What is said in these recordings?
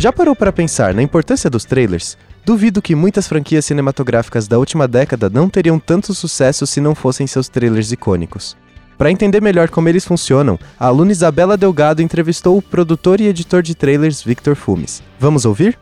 Já parou para pensar na importância dos trailers? Duvido que muitas franquias cinematográficas da última década não teriam tanto sucesso se não fossem seus trailers icônicos. Para entender melhor como eles funcionam, a aluna Isabela Delgado entrevistou o produtor e editor de trailers Victor Fumes. Vamos ouvir?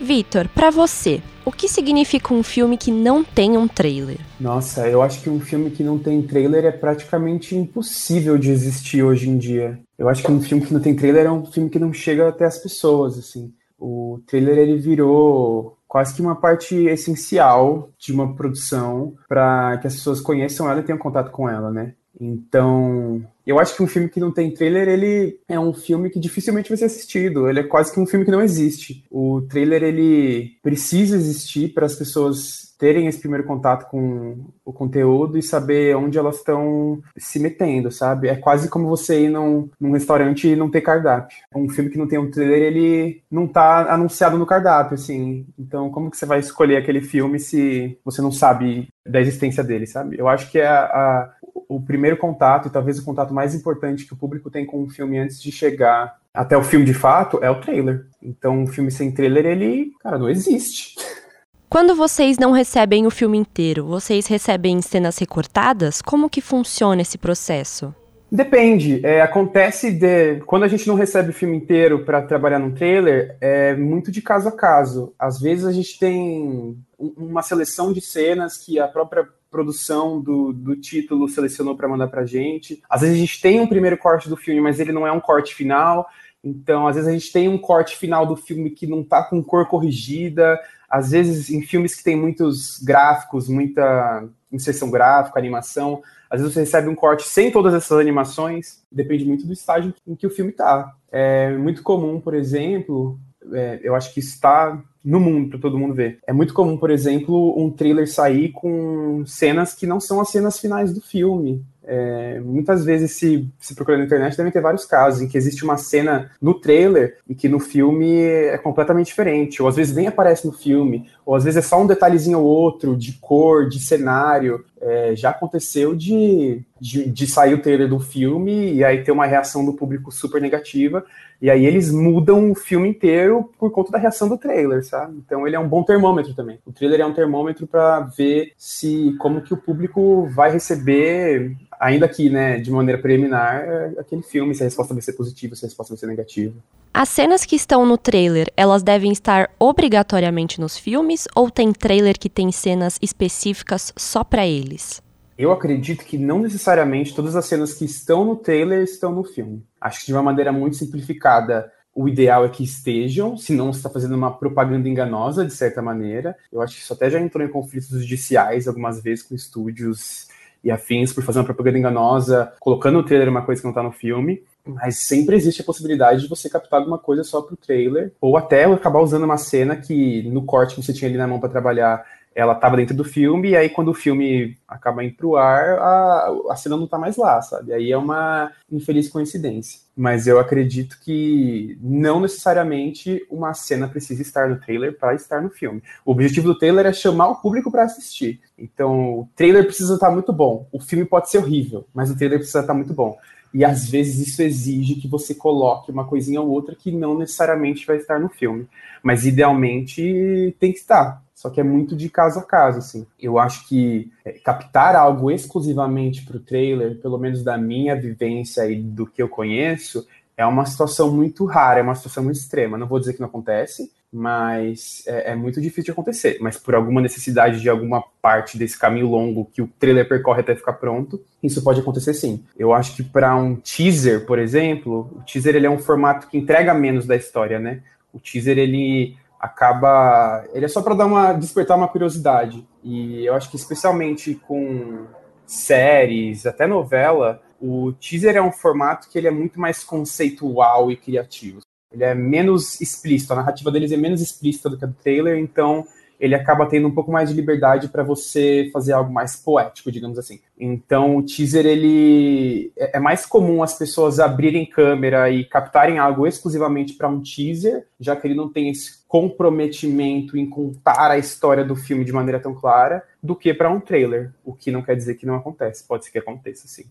Vitor, para você, o que significa um filme que não tem um trailer? Nossa, eu acho que um filme que não tem trailer é praticamente impossível de existir hoje em dia. Eu acho que um filme que não tem trailer é um filme que não chega até as pessoas, assim. O trailer ele virou quase que uma parte essencial de uma produção para que as pessoas conheçam ela e tenham contato com ela, né? Então, eu acho que um filme que não tem trailer, ele é um filme que dificilmente vai ser assistido. Ele é quase que um filme que não existe. O trailer, ele precisa existir para as pessoas terem esse primeiro contato com o conteúdo e saber onde elas estão se metendo, sabe? É quase como você ir num, num restaurante e não ter cardápio. Um filme que não tem um trailer, ele não tá anunciado no cardápio, assim. Então, como que você vai escolher aquele filme se você não sabe da existência dele, sabe? Eu acho que é a, a, o primeiro contato, e talvez o contato mais importante que o público tem com um filme antes de chegar até o filme de fato, é o trailer. Então, um filme sem trailer, ele, cara, não existe. Quando vocês não recebem o filme inteiro, vocês recebem cenas recortadas? Como que funciona esse processo? Depende. É, acontece de quando a gente não recebe o filme inteiro para trabalhar num trailer, é muito de caso a caso. Às vezes a gente tem uma seleção de cenas que a própria produção do, do título selecionou para mandar para gente. Às vezes a gente tem um primeiro corte do filme, mas ele não é um corte final. Então, às vezes a gente tem um corte final do filme que não está com cor corrigida às vezes em filmes que tem muitos gráficos, muita inserção gráfica, animação, às vezes você recebe um corte sem todas essas animações, depende muito do estágio em que o filme está. É muito comum, por exemplo, é, eu acho que está no mundo para todo mundo ver. É muito comum, por exemplo, um trailer sair com cenas que não são as cenas finais do filme. É, muitas vezes, se, se procurar na internet, devem ter vários casos em que existe uma cena no trailer e que no filme é completamente diferente, ou às vezes nem aparece no filme, ou às vezes é só um detalhezinho ou outro de cor, de cenário. É, já aconteceu de, de, de, sair o trailer do filme e aí ter uma reação do público super negativa, e aí eles mudam o filme inteiro por conta da reação do trailer, sabe? Então ele é um bom termômetro também. O trailer é um termômetro para ver se como que o público vai receber ainda que, né, de maneira preliminar, é aquele filme, se a resposta vai ser positiva, se a resposta vai ser negativa. As cenas que estão no trailer, elas devem estar obrigatoriamente nos filmes ou tem trailer que tem cenas específicas só para eles? Eu acredito que não necessariamente todas as cenas que estão no trailer estão no filme. Acho que de uma maneira muito simplificada, o ideal é que estejam, senão você está fazendo uma propaganda enganosa, de certa maneira. Eu acho que isso até já entrou em conflitos judiciais algumas vezes com estúdios e afins por fazer uma propaganda enganosa, colocando no trailer uma coisa que não tá no filme. Mas sempre existe a possibilidade de você captar alguma coisa só pro trailer, ou até acabar usando uma cena que no corte que você tinha ali na mão para trabalhar ela estava dentro do filme, e aí quando o filme acaba indo pro ar, a, a cena não tá mais lá, sabe? Aí é uma infeliz coincidência. Mas eu acredito que não necessariamente uma cena precisa estar no trailer para estar no filme. O objetivo do trailer é chamar o público para assistir. Então, o trailer precisa estar muito bom. O filme pode ser horrível, mas o trailer precisa estar muito bom. E às vezes isso exige que você coloque uma coisinha ou outra que não necessariamente vai estar no filme. Mas idealmente tem que estar. Só que é muito de caso a caso, assim. Eu acho que é, captar algo exclusivamente para o trailer, pelo menos da minha vivência e do que eu conheço, é uma situação muito rara, é uma situação muito extrema. Não vou dizer que não acontece, mas é, é, muito difícil de acontecer. Mas por alguma necessidade de alguma parte desse caminho longo que o trailer percorre até ficar pronto, isso pode acontecer sim. Eu acho que para um teaser, por exemplo, o teaser ele é um formato que entrega menos da história, né? O teaser ele acaba. Ele é só para dar uma despertar uma curiosidade. E eu acho que especialmente com séries, até novela, o teaser é um formato que ele é muito mais conceitual e criativo. ele é menos explícito, a narrativa deles é menos explícita do que a do trailer, então ele acaba tendo um pouco mais de liberdade para você fazer algo mais poético, digamos assim. Então, o teaser ele é, é mais comum as pessoas abrirem câmera e captarem algo exclusivamente para um teaser, já que ele não tem esse comprometimento em contar a história do filme de maneira tão clara, do que para um trailer, o que não quer dizer que não acontece, pode ser que aconteça sim.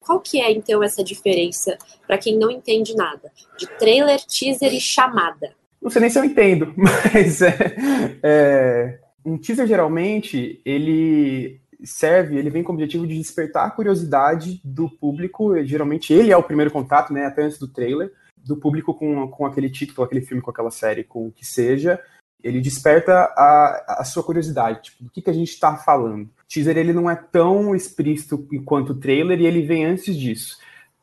Qual que é então essa diferença para quem não entende nada de trailer, teaser e chamada? Não sei nem se eu entendo, mas é, é, um teaser geralmente ele serve, ele vem com o objetivo de despertar a curiosidade do público. Geralmente ele é o primeiro contato, né, até antes do trailer, do público com, com aquele título, aquele filme, com aquela série, com o que seja. Ele desperta a, a sua curiosidade, tipo, do que, que a gente está falando. O teaser ele não é tão explícito quanto o trailer e ele vem antes disso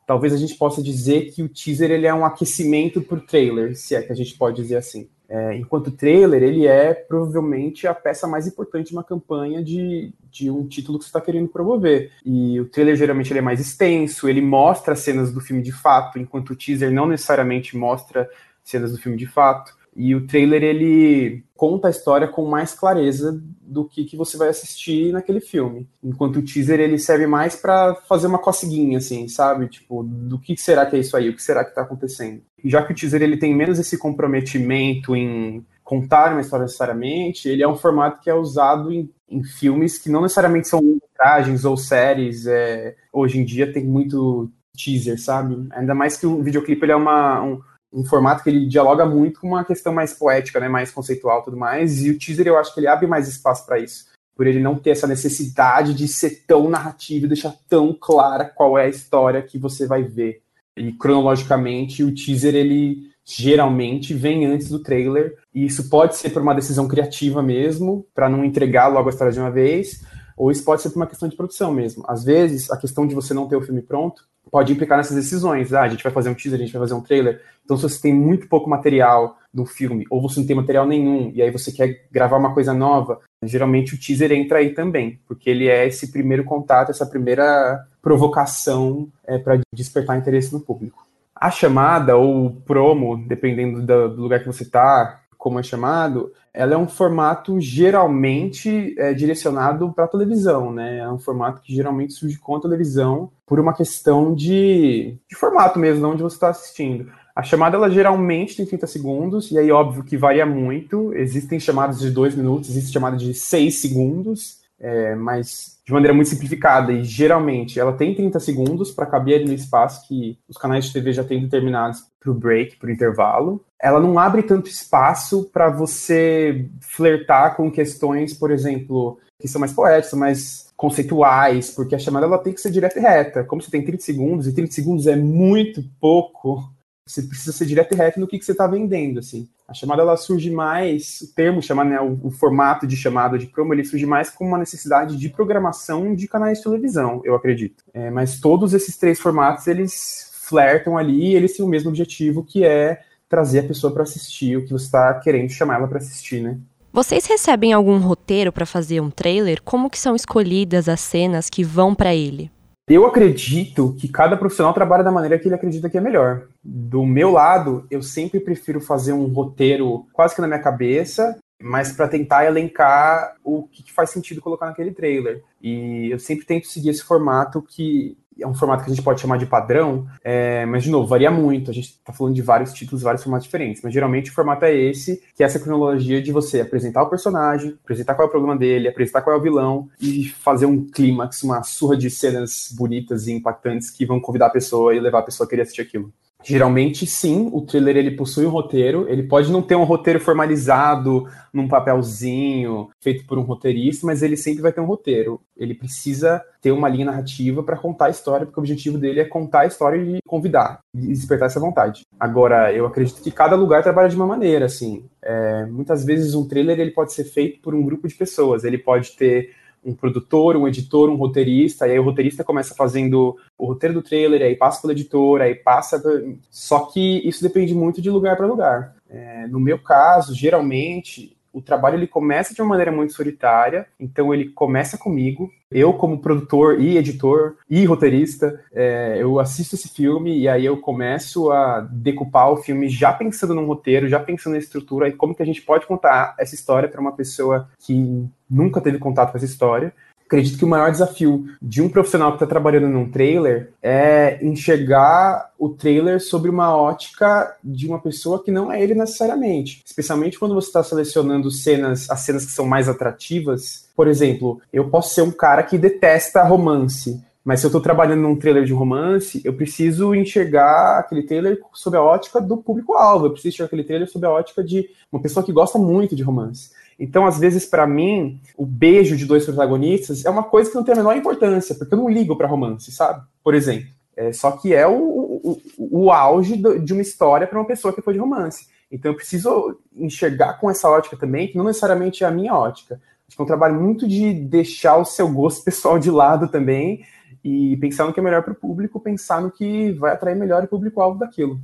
talvez a gente possa dizer que o teaser ele é um aquecimento para o trailer, se é que a gente pode dizer assim. É, enquanto o trailer, ele é provavelmente a peça mais importante de uma campanha de, de um título que você está querendo promover. E o trailer geralmente ele é mais extenso, ele mostra cenas do filme de fato, enquanto o teaser não necessariamente mostra cenas do filme de fato. E o trailer ele conta a história com mais clareza do que, que você vai assistir naquele filme. Enquanto o teaser ele serve mais para fazer uma coceguinha, assim, sabe? Tipo, do que será que é isso aí? O que será que está acontecendo? Já que o teaser ele tem menos esse comprometimento em contar uma história necessariamente, ele é um formato que é usado em, em filmes que não necessariamente são metragens ou séries. É, hoje em dia tem muito teaser, sabe? Ainda mais que o videoclipe ele é uma, um, um formato que ele dialoga muito com uma questão mais poética, né, mais conceitual, tudo mais. E o teaser eu acho que ele abre mais espaço para isso, por ele não ter essa necessidade de ser tão narrativo e deixar tão clara qual é a história que você vai ver. E cronologicamente o teaser ele geralmente vem antes do trailer, e isso pode ser por uma decisão criativa mesmo, para não entregar logo a história de uma vez, ou isso pode ser por uma questão de produção mesmo. Às vezes, a questão de você não ter o filme pronto pode implicar nessas decisões. Ah, a gente vai fazer um teaser, a gente vai fazer um trailer. Então, se você tem muito pouco material do filme, ou você não tem material nenhum, e aí você quer gravar uma coisa nova, geralmente o teaser entra aí também, porque ele é esse primeiro contato, essa primeira provocação é, para despertar interesse no público. A chamada ou promo, dependendo do, do lugar que você está, como é chamado, ela é um formato geralmente é, direcionado para televisão, né? É um formato que geralmente surge com a televisão por uma questão de, de formato mesmo, onde você está assistindo. A chamada, ela geralmente tem 30 segundos, e aí, óbvio que varia muito. Existem chamadas de 2 minutos, existe chamada de 6 segundos, é, mas de maneira muito simplificada. E geralmente ela tem 30 segundos para caber no espaço que os canais de TV já têm determinados para o break, para o intervalo. Ela não abre tanto espaço para você flertar com questões, por exemplo, que são mais poéticas, mais conceituais, porque a chamada ela tem que ser direta e reta. Como você tem 30 segundos, e 30 segundos é muito pouco, você precisa ser direto e reto no que, que você está vendendo, assim. A chamada ela surge mais, o termo chamado, né, o, o, formato de chamada de promo, ele surge mais como uma necessidade de programação de canais de televisão, eu acredito. É, mas todos esses três formatos, eles flertam ali e eles têm o mesmo objetivo, que é trazer a pessoa para assistir o que você está querendo chamar ela para assistir, né? Vocês recebem algum roteiro para fazer um trailer? Como que são escolhidas as cenas que vão para ele? Eu acredito que cada profissional trabalha da maneira que ele acredita que é melhor. Do meu lado, eu sempre prefiro fazer um roteiro quase que na minha cabeça, mas para tentar elencar o que faz sentido colocar naquele trailer. E eu sempre tento seguir esse formato que é um formato que a gente pode chamar de padrão, é, mas de novo, varia muito. A gente está falando de vários títulos, vários formatos diferentes, mas geralmente o formato é esse, que é essa cronologia de você apresentar o personagem, apresentar qual é o problema dele, apresentar qual é o vilão e fazer um clímax, uma surra de cenas bonitas e impactantes que vão convidar a pessoa e levar a pessoa a querer assistir aquilo. Geralmente, sim, o thriller ele possui um roteiro. Ele pode não ter um roteiro formalizado num papelzinho feito por um roteirista, mas ele sempre vai ter um roteiro. Ele precisa ter uma linha narrativa para contar a história, porque o objetivo dele é contar a história e convidar, e despertar essa vontade. Agora, eu acredito que cada lugar trabalha de uma maneira, assim. É, muitas vezes um trailer ele pode ser feito por um grupo de pessoas. Ele pode ter um produtor, um editor, um roteirista, e aí o roteirista começa fazendo o roteiro do trailer, aí passa pelo editor, aí passa. Só que isso depende muito de lugar para lugar. É, no meu caso, geralmente, o trabalho ele começa de uma maneira muito solitária, então ele começa comigo. Eu, como produtor e editor e roteirista, é, eu assisto esse filme e aí eu começo a decupar o filme já pensando num roteiro, já pensando na estrutura e como que a gente pode contar essa história para uma pessoa que nunca teve contato com essa história acredito que o maior desafio de um profissional que está trabalhando num trailer é enxergar o trailer sobre uma ótica de uma pessoa que não é ele necessariamente. Especialmente quando você está selecionando cenas, as cenas que são mais atrativas. Por exemplo, eu posso ser um cara que detesta romance. Mas se eu estou trabalhando num trailer de romance, eu preciso enxergar aquele trailer sob a ótica do público-alvo. Eu preciso enxergar aquele trailer sob a ótica de uma pessoa que gosta muito de romance. Então, às vezes, para mim, o beijo de dois protagonistas é uma coisa que não tem a menor importância, porque eu não ligo para romance, sabe? Por exemplo. É, só que é o, o, o auge de uma história para uma pessoa que foi de romance. Então, eu preciso enxergar com essa ótica também, que não necessariamente é a minha ótica. Acho que é um trabalho muito de deixar o seu gosto pessoal de lado também e pensar no que é melhor para o público, pensar no que vai atrair melhor o público-alvo daquilo.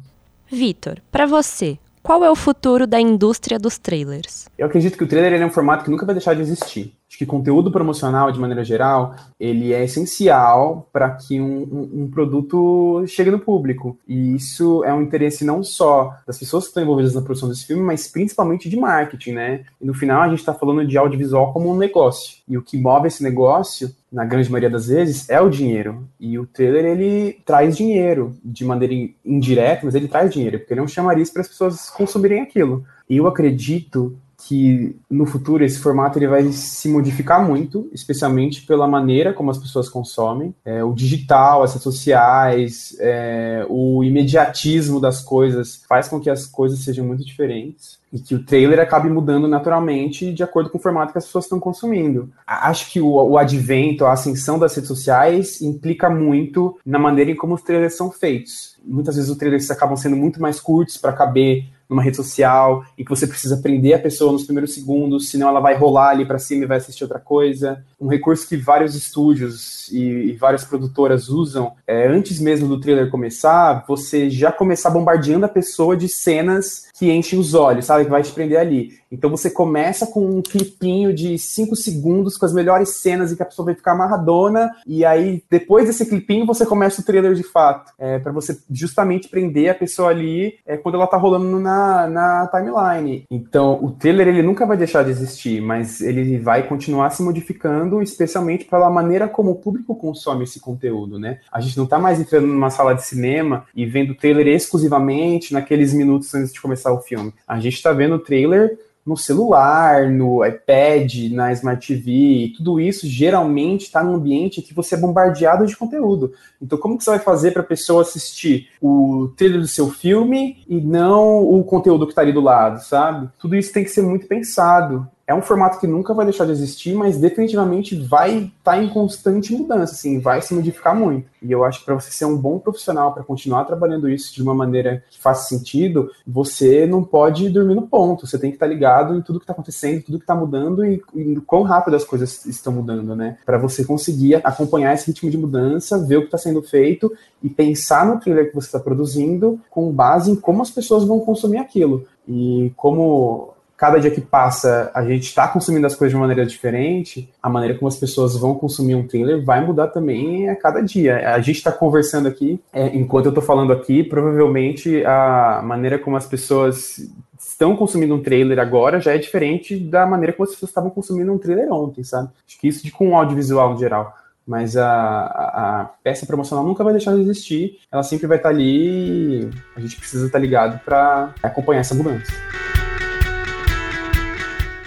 Vitor, para você, qual é o futuro da indústria dos trailers? Eu acredito que o trailer é um formato que nunca vai deixar de existir. Acho que conteúdo promocional, de maneira geral, ele é essencial para que um, um, um, produto chegue no público. E isso é um interesse não só das pessoas que estão envolvidas na produção desse filme, mas principalmente de marketing, né? E no final a gente está falando de audiovisual como um negócio. E o que move esse negócio, na grande maioria das vezes, é o dinheiro. E o trailer, ele traz dinheiro de maneira indireta, mas ele traz dinheiro, porque ele é um chamariz para as pessoas consumirem aquilo. E eu acredito que no futuro esse formato ele vai se modificar muito, especialmente pela maneira como as pessoas consomem. É, o digital, as redes sociais, é, o imediatismo das coisas faz com que as coisas sejam muito diferentes e que o trailer acabe mudando naturalmente de acordo com o formato que as pessoas estão consumindo. Acho que o, o advento, a ascensão das redes sociais implica muito na maneira em como os trailers são feitos. Muitas vezes os trailers acabam sendo muito mais curtos para caber numa rede social e que você precisa prender a pessoa nos primeiros segundos, senão ela vai rolar ali para cima e vai assistir outra coisa. Um recurso que vários estúdios e, e várias produtoras usam é antes mesmo do trailer começar, você já começar bombardeando a pessoa de cenas que enchem os olhos, sabe? Que vai te prender ali. Então você começa com um clipinho de 5 segundos com as melhores cenas em que a pessoa vai ficar amarradona, e aí depois desse clipinho você começa o trailer de fato. É, para você justamente prender a pessoa ali é, quando ela tá rolando na, na timeline. Então o trailer ele nunca vai deixar de existir, mas ele vai continuar se modificando, especialmente pela maneira como o público consome esse conteúdo, né? A gente não tá mais entrando numa sala de cinema e vendo o trailer exclusivamente naqueles minutos antes de começar o filme. A gente tá vendo o trailer no celular, no iPad, na Smart TV, tudo isso geralmente está num ambiente que você é bombardeado de conteúdo. Então, como que você vai fazer para a pessoa assistir o trailer do seu filme e não o conteúdo que está ali do lado, sabe? Tudo isso tem que ser muito pensado é um formato que nunca vai deixar de existir, mas definitivamente vai estar tá em constante mudança, assim, vai se modificar muito. E eu acho que para você ser um bom profissional, para continuar trabalhando isso de uma maneira que faça sentido, você não pode dormir no ponto. Você tem que estar tá ligado em tudo que está acontecendo, tudo que está mudando e, e quão rápido as coisas estão mudando, né? Para você conseguir acompanhar esse ritmo de mudança, ver o que está sendo feito e pensar no trailer que você está produzindo com base em como as pessoas vão consumir aquilo. E como cada dia que passa a gente está consumindo as coisas de uma maneira diferente, a maneira como as pessoas vão consumir um trailer vai mudar também a cada dia. A gente está conversando aqui, é, enquanto eu estou falando aqui, provavelmente a maneira como as pessoas estão consumindo um trailer agora já é diferente da maneira como as pessoas estavam consumindo um trailer ontem, sabe? Acho que isso de com audiovisual no geral. Mas a, a, a, peça promocional nunca vai deixar de existir, ela sempre vai estar tá ali e a gente precisa estar tá ligado para acompanhar essa mudança.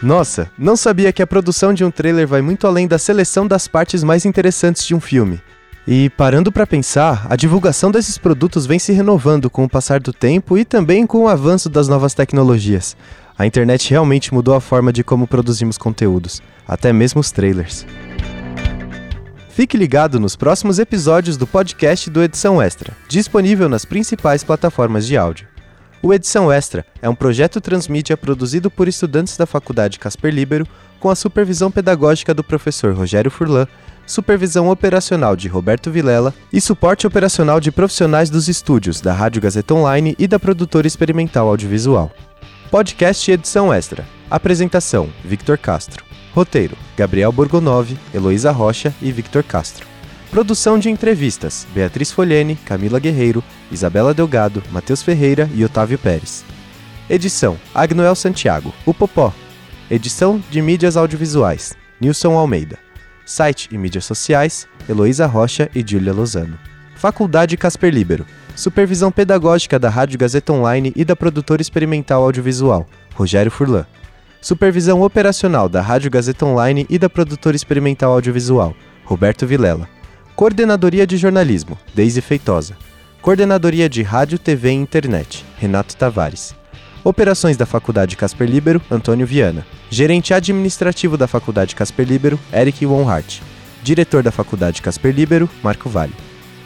Nossa, não sabia que a produção de um trailer vai muito além da seleção das partes mais interessantes de um filme. E parando para pensar, a divulgação desses produtos vem se renovando com o passar do tempo e também com o avanço das novas tecnologias. A internet realmente mudou a forma de como produzimos conteúdos, até mesmo os trailers. Fique ligado nos próximos episódios do podcast do Edição Extra, disponível nas principais plataformas de áudio. O Edição Extra é um projeto transmídia produzido por estudantes da Faculdade Casper Libero, com a supervisão pedagógica do professor Rogério Furlan, supervisão operacional de Roberto Vilela e suporte operacional de profissionais dos estúdios da Rádio Gazeta Online e da produtora experimental audiovisual. Podcast Edição Extra Apresentação: Victor Castro. Roteiro: Gabriel Borgonov, Heloísa Rocha e Victor Castro. Produção de entrevistas: Beatriz Folhene, Camila Guerreiro, Isabela Delgado, Matheus Ferreira e Otávio Pérez. Edição: Agnoel Santiago, o Popó. Edição de mídias audiovisuais: Nilson Almeida. Site e mídias sociais: Heloísa Rocha e Júlia Lozano. Faculdade Casper Libero. Supervisão pedagógica da Rádio Gazeta Online e da produtora experimental audiovisual, Rogério Furlan. Supervisão operacional da Rádio Gazeta Online e da produtora experimental audiovisual, Roberto Vilela. Coordenadoria de Jornalismo, Deise Feitosa. Coordenadoria de Rádio, TV e Internet, Renato Tavares. Operações da Faculdade Casper Libero, Antônio Viana. Gerente administrativo da Faculdade Casper Libero, Eric Von Hart. Diretor da Faculdade Casper Libero, Marco Vale.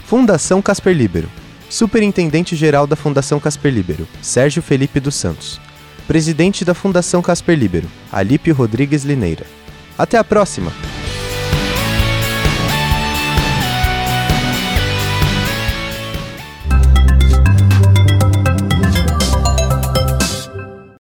Fundação Casper Libero. Superintendente-geral da Fundação Casper Libero, Sérgio Felipe dos Santos. Presidente da Fundação Casper Libero, Alípio Rodrigues Lineira. Até a próxima!